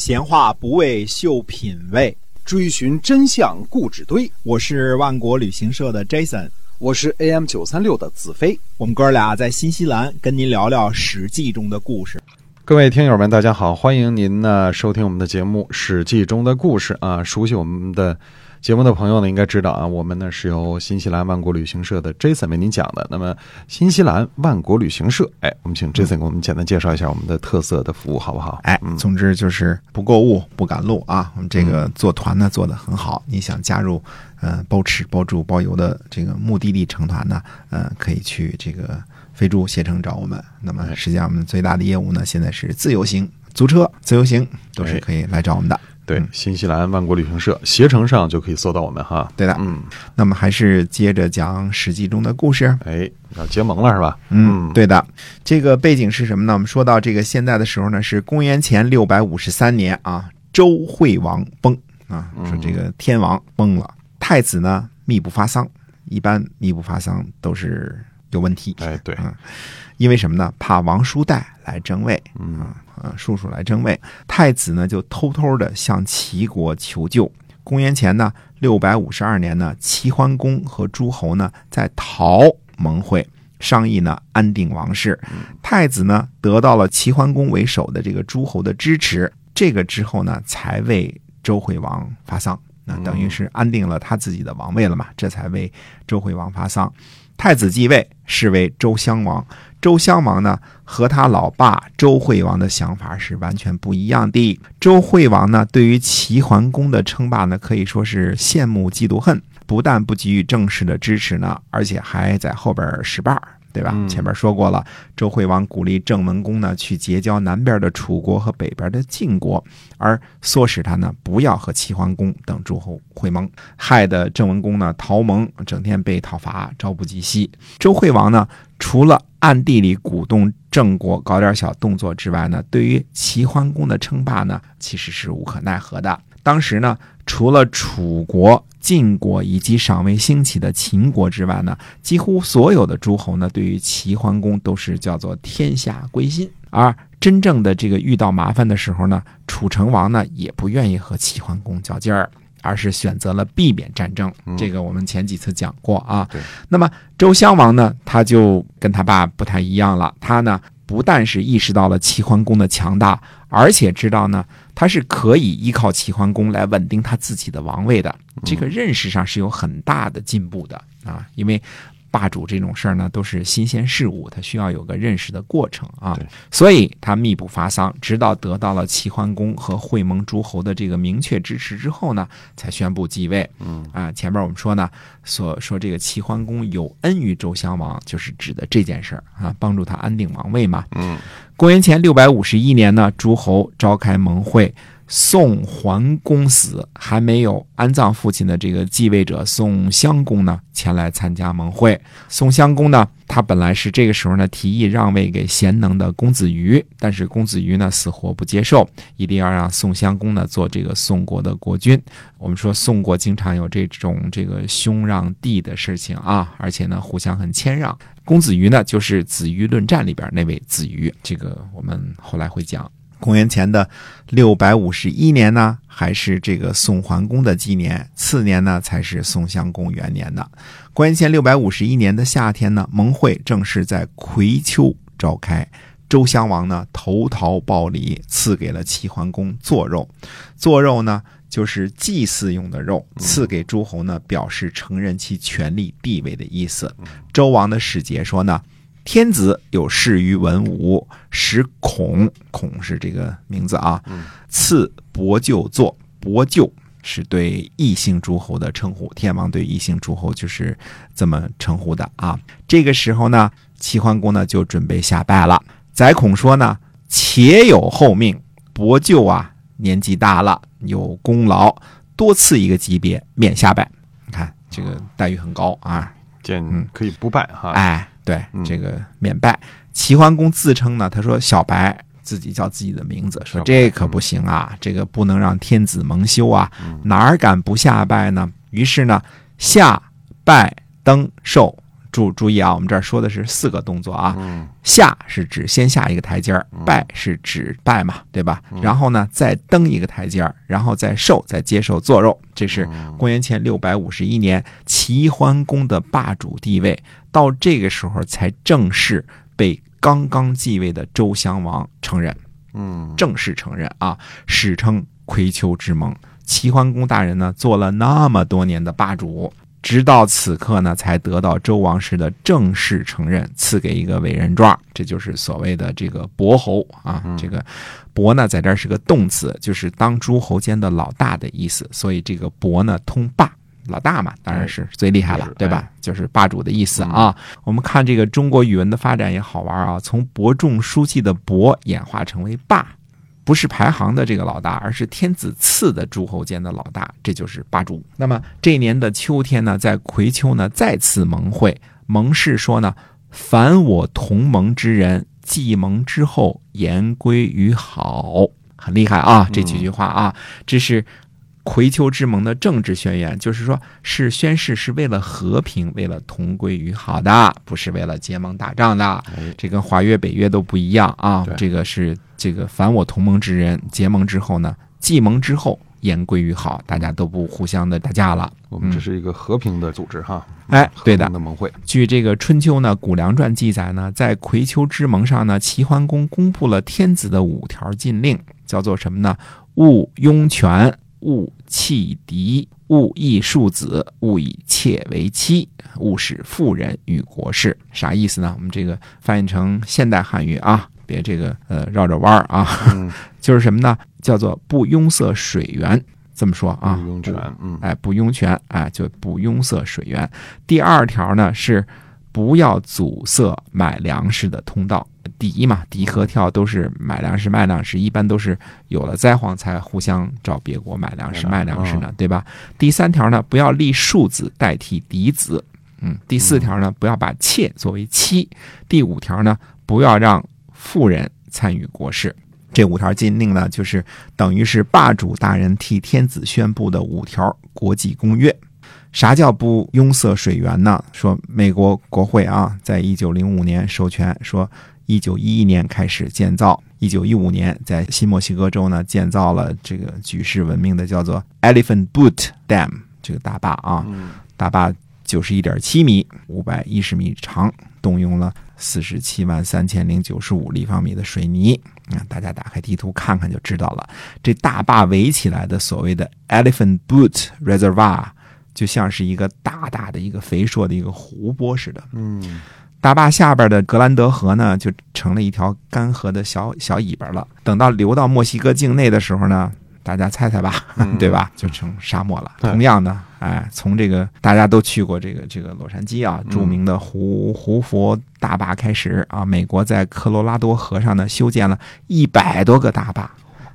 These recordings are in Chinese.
闲话不为秀品味，追寻真相故纸堆。我是万国旅行社的 Jason，我是 AM 九三六的子飞。我们哥俩在新西兰跟您聊聊《史记》中的故事。各位听友们，大家好，欢迎您呢收听我们的节目《史记》中的故事啊。熟悉我们的节目的朋友呢，应该知道啊，我们呢是由新西兰万国旅行社的 Jason 为您讲的。那么，新西兰万国旅行社，哎，我们请 Jason 给我们简单介绍一下我们的特色的服务，好不好？哎，总之就是不购物不赶路啊。我们这个做团呢做得很好，你想加入呃包吃包住包邮的这个目的地成团呢，呃，可以去这个飞猪携程找我们。那么实际上我们最大的业务呢，现在是自由行、租车、自由行都是可以来找我们的。对，新西兰万国旅行社携程上就可以搜到我们哈。对的，嗯，那么还是接着讲《史记》中的故事。哎，要结盟了是吧？嗯，对的。这个背景是什么呢？我们说到这个现在的时候呢，是公元前六百五十三年啊，周惠王崩啊，说这个天王崩了，太子呢密不发丧。一般密不发丧都是有问题。哎，对，嗯，因为什么呢？怕王叔带来争位。嗯呃，叔叔来争位，太子呢就偷偷的向齐国求救。公元前呢六百五十二年呢，齐桓公和诸侯呢在陶盟会，商议呢安定王室。太子呢得到了齐桓公为首的这个诸侯的支持，这个之后呢才为周惠王发丧，那等于是安定了他自己的王位了嘛，这才为周惠王发丧。太子继位，是为周襄王。周襄王呢，和他老爸周惠王的想法是完全不一样的。周惠王呢，对于齐桓公的称霸呢，可以说是羡慕嫉妒恨，不但不给予正式的支持呢，而且还在后边使绊儿。对吧？嗯前面说过了，周惠王鼓励郑文公呢去结交南边的楚国和北边的晋国，而唆使他呢不要和齐桓公等诸侯会盟，害得郑文公呢逃盟，整天被讨伐，朝不及夕。周惠王呢，除了暗地里鼓动郑国搞点小动作之外呢，对于齐桓公的称霸呢，其实是无可奈何的。当时呢，除了楚国、晋国以及尚未兴起的秦国之外呢，几乎所有的诸侯呢，对于齐桓公都是叫做天下归心。而真正的这个遇到麻烦的时候呢，楚成王呢也不愿意和齐桓公较劲儿，而是选择了避免战争。这个我们前几次讲过啊。那么周襄王呢，他就跟他爸不太一样了，他呢不但是意识到了齐桓公的强大，而且知道呢他是可以依靠齐桓公来稳定他自己的王位的。这个认识上是有很大的进步的啊，因为。霸主这种事儿呢，都是新鲜事物，它需要有个认识的过程啊。所以他密不发丧，直到得到了齐桓公和会盟诸侯的这个明确支持之后呢，才宣布继位。嗯啊，前面我们说呢，所说这个齐桓公有恩于周襄王，就是指的这件事儿啊，帮助他安定王位嘛。嗯公元前六百五十一年呢，诸侯召开盟会。宋桓公死，还没有安葬父亲的这个继位者宋襄公呢，前来参加盟会。宋襄公呢，他本来是这个时候呢提议让位给贤能的公子瑜，但是公子瑜呢死活不接受，一定要让宋襄公呢做这个宋国的国君。我们说宋国经常有这种这个兄让弟的事情啊，而且呢互相很谦让。公子瑜呢，就是《子瑜论战》里边那位子瑜，这个我们后来会讲。公元前的六百五十一年呢，还是这个宋桓公的纪年，次年呢才是宋襄公元年的。公元前六百五十一年的夏天呢，盟会正式在葵丘召开。周襄王呢投桃报李，赐给了齐桓公做肉。做肉呢就是祭祀用的肉，赐给诸侯呢表示承认其权力地位的意思。周王的使节说呢。天子有事于文武，使孔孔是这个名字啊，赐伯舅作伯舅是对异姓诸侯的称呼，天王对异姓诸侯就是这么称呼的啊。这个时候呢，齐桓公呢就准备下拜了。宰孔说呢，且有后命，伯舅啊年纪大了，有功劳，多赐一个级别，免下拜。你看这个待遇很高啊。见嗯可以不拜哈。哎，对嗯，这个免拜。齐桓公自称呢，他说小白自己叫自己的名字，说这可不行啊，这个不能让天子蒙羞啊，哪儿敢不下拜呢？于是呢，下拜登寿注注意啊，我们这儿说的是四个动作啊。嗯下是指先下一个台阶儿，拜是指拜嘛，对吧？然后呢，再登一个台阶儿，然后再受，再接受做肉。这是公元前六百五十一年齐桓公的霸主地位，到这个时候才正式被刚刚继位的周襄王承认，嗯正式承认啊，史称葵丘之盟。齐桓公大人呢，做了那么多年的霸主，直到此刻呢，才得到周王室的正式承认，赐给一个委任状，这就是所谓的这个伯侯啊。这个伯呢，在这儿是个动词，就是当诸侯间的老大的意思，所以这个伯呢通霸。老大嘛，当然是最厉害了是，对吧？就是霸主的意思啊。我们看这个中国语文的发展也好玩啊，从伯仲叔季的伯演化成为霸，不是排行的这个老大，而是天子赐的诸侯间的老大，这就是霸主。那么这一年的秋天呢，在葵丘呢再次盟会，盟誓说呢，凡我同盟之人，继盟之后，言归于好。很厉害啊，这几句话啊，这是葵丘之盟的政治宣言，就是说是宣誓是为了和平，为了同归于好的，不是为了结盟打仗的。哎这跟华约、北约都不一样啊。这个是这个凡我同盟之人，结盟之后呢，继盟之后言归于好，大家都不互相的打架了。我们这是一个和平的组织哈，哎，对的，的盟会，据这个《春秋》呢，《谷梁传》记载呢，在葵丘之盟上呢，齐桓公公布了天子的五条禁令，叫做什么呢？勿拥权，勿弃嫡，勿易庶子，勿以妾为妻，勿使妇人与国事。啥意思呢？我们这个翻译成现代汉语啊，别这个呃绕着弯儿啊，嗯，就是什么呢？叫做不拥塞水源。这么说啊，不拥权，嗯哎，不拥泉，哎，就不拥塞水源。第二条呢是不要阻塞买粮食的通道。敌嘛，敌和跳都是买粮食、卖粮食，一般都是有了灾荒才互相找别国买粮食、卖粮食呢，对吧？第三条呢，不要立庶子代替嫡子。嗯，第四条呢，不要把妾作为妻。第五条呢，不要让妇人参与国事。这五条禁令呢，就是等于是霸主大人替天子宣布的五条国际公约。啥叫不拥塞水源呢？说美国国会啊，在一九零五年授权说，一九一一年开始建造，一九一五年在新墨西哥州呢建造了这个举世闻名的叫做 Elephant Butte Dam 这个大坝啊，大坝九十一点七米，五百一十米长，动用了四十七万三千零九十五立方米的水泥。啊，大家打开地图看看就知道了。这大坝围起来的所谓的 Elephant Butte Reservoir，就像是一个大大的一个肥硕的一个湖泊似的。嗯大坝下边的格兰德河呢，就成了一条干涸的小小尾巴了。等到流到墨西哥境内的时候呢，大家猜猜吧，对吧？就成沙漠了。同样的，哎，从这个大家都去过这个这个洛杉矶啊，著名的胡胡佛大坝开始啊，美国在科罗拉多河上呢修建了一百多个大坝。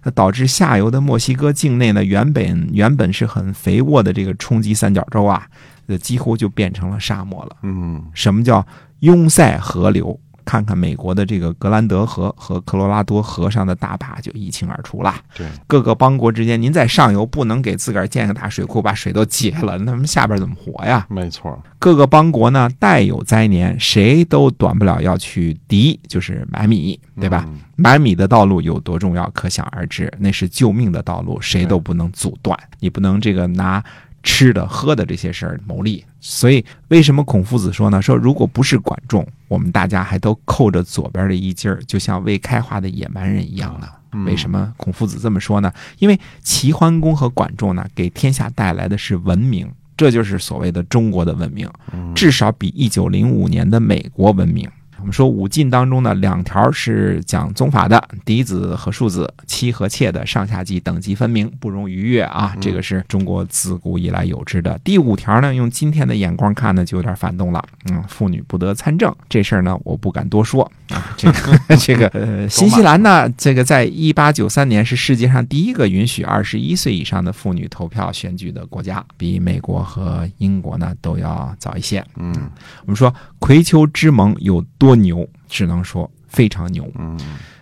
那导致下游的墨西哥境内呢，原本原本是很肥沃的这个冲积三角洲啊，呃，几乎就变成了沙漠了。嗯什么叫拥塞河流？看看美国的这个格兰德河和科罗拉多河上的大坝就一清二楚了。对，各个邦国之间，您在上游不能给自个儿建个大水库，把水都截了，那么下边怎么活呀？没错，各个邦国呢，带有灾年，谁都短不了要去敌，就是买米，对吧？嗯买米的道路有多重要，可想而知，那是救命的道路，谁都不能阻断。你不能这个拿吃的喝的这些事儿牟利。所以，为什么孔夫子说呢？说如果不是管仲，我们大家还都扣着左边的一襟儿，就像未开化的野蛮人一样呢。为什么孔夫子这么说呢？因为齐桓公和管仲呢，给天下带来的是文明，这就是所谓的中国的文明，至少比一九零五年的美国文明。我们说五禁当中呢，两条是讲宗法的，嫡子和庶子，妻和妾的上下级等级分明，不容逾越啊，这个是中国自古以来有之的。第五条呢，用今天的眼光看呢，就有点反动了。嗯，妇女不得参政这事儿呢，我不敢多说啊。这个这个 呃，新西兰呢，这个在一八九三年是世界上第一个允许二十一岁以上的妇女投票选举的国家，比美国和英国呢都要早一些。嗯我们说葵丘之盟有多牛，只能说非常牛，嗯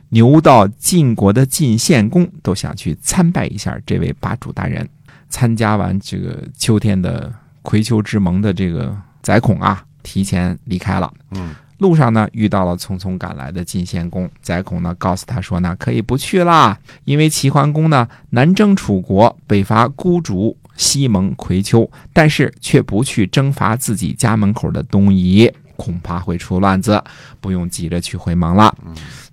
牛到晋国的晋献公都想去参拜一下这位霸主大人。参加完这个秋天的葵丘之盟的这个宰孔啊，提前离开了。嗯，路上呢遇到了匆匆赶来的晋献公，宰孔呢告诉他说呢可以不去啦，因为齐桓公呢南征楚国，北伐孤竹，西蒙葵丘，但是却不去征伐自己家门口的东夷，恐怕会出乱子，不用急着去回盟了。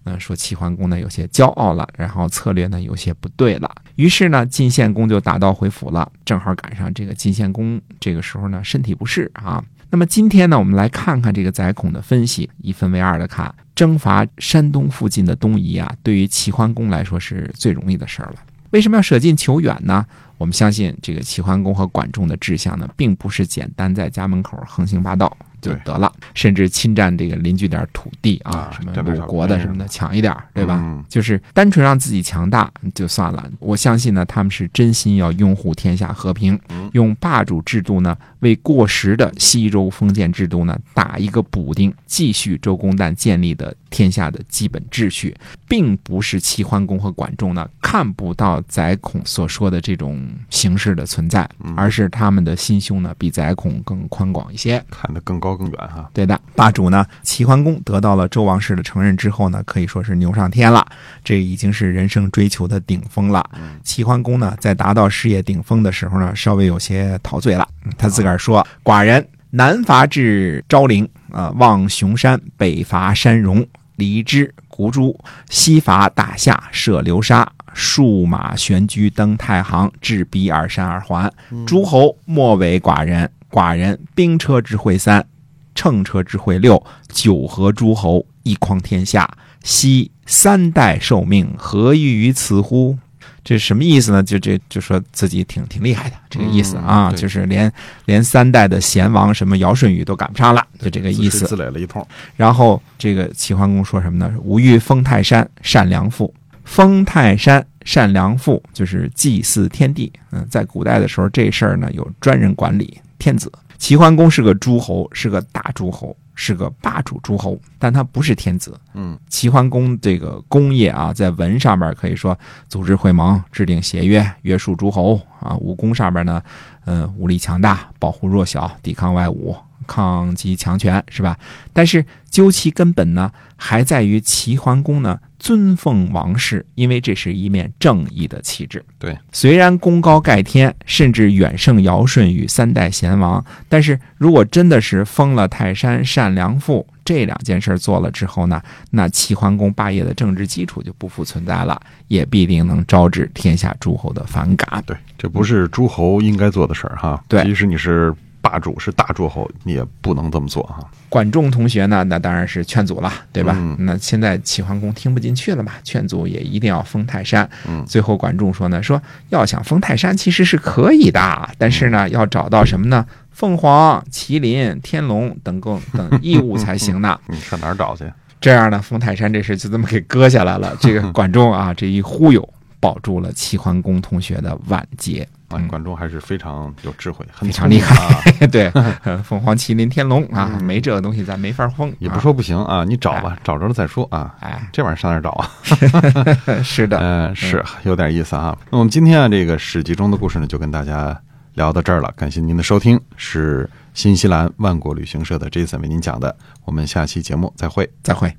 嗯，说齐桓公呢有些骄傲了，然后策略呢有些不对了。于是呢，晋献公就打道回府了。正好赶上这个晋献公这个时候呢身体不适啊。那么今天呢，我们来看看这个宰孔的分析，一分为二的看。征伐山东附近的东夷啊，对于齐桓公来说是最容易的事儿了。为什么要舍近求远呢？我们相信这个齐桓公和管仲的志向呢，并不是简单在家门口横行霸道就得了，甚至侵占这个邻居点土地啊，什么鲁国的什么的强一点，对吧？就是单纯让自己强大就算了。我相信呢，他们是真心要拥护天下和平，用霸主制度呢为过时的西周封建制度呢打一个补丁，继续周公旦建立的天下的基本秩序，并不是齐桓公和管仲呢看不到宰孔所说的这种形式的存在，而是他们的心胸呢比宰孔更宽广一些，看得更高更远哈。对的，霸主呢齐桓公得到了周王室的承认之后呢，可以说是牛上天了，这已经是人生追求的顶峰了。齐桓公呢在达到事业顶峰的时候呢，稍微有些陶醉了，他自个儿说：“寡人南伐至昭陵，啊，望雄山，北伐山戎，离之谷诸，西伐大夏，涉流沙。”数马悬居登太行，至彼尔山而还。诸侯莫为寡人，寡人兵车之会三，乘车之会六，九合诸侯，一匡天下。昔三代受命，何异于此乎？这什么意思呢？就这就说自己挺挺厉害的这个意思啊，就是连连三代的贤王什么尧舜禹都赶不上了，就这个意思。自擂了一通。然后这个齐桓公说什么呢？吾欲封泰山，善良父。封泰山善良父就是祭祀天地。嗯，在古代的时候，这事儿呢有专人管理。天子齐桓公是个诸侯，是个大诸侯，是个霸主诸侯，但他不是天子。嗯，齐桓公这个功业啊，在文上面可以说组织会盟、制定协约、约束诸侯啊；武功上面呢，嗯，武力强大，保护弱小，抵抗外侮。抗击强权是吧？但是究其根本呢，还在于齐桓公呢尊奉王室，因为这是一面正义的旗帜。对，虽然功高盖天，甚至远胜尧舜禹三代贤王，但是如果真的是封了泰山善良父这两件事做了之后呢，那齐桓公霸业的政治基础就不复存在了，也必定能招致天下诸侯的反感。对，这不是诸侯应该做的事儿哈。对，即使你是。霸主是大诸侯，你也不能这么做哈。管仲同学呢，那当然是劝阻了，对吧？那现在齐桓公听不进去了嘛，劝阻也一定要封泰山。嗯，最后管仲说呢，说要想封泰山其实是可以的，但是呢，要找到什么呢？凤凰、麒麟、天龙等更等异物才行呢。你上哪儿找去？这样呢，封泰山这事就这么给搁下来了。这个管仲啊，这一忽悠，保住了齐桓公同学的晚节。啊管仲还是非常有智慧，非常厉害。对，凤凰、麒麟、天龙啊，没这个东西咱没法封。也不说不行啊，你找吧，找着了再说啊。哎，这玩意儿上哪找啊？是的，嗯，是有点意思啊。那我们今天啊，这个史记中的故事呢，就跟大家聊到这儿了。感谢您的收听，是新西兰万国旅行社的 Jason 为您讲的。我们下期节目再会，再会。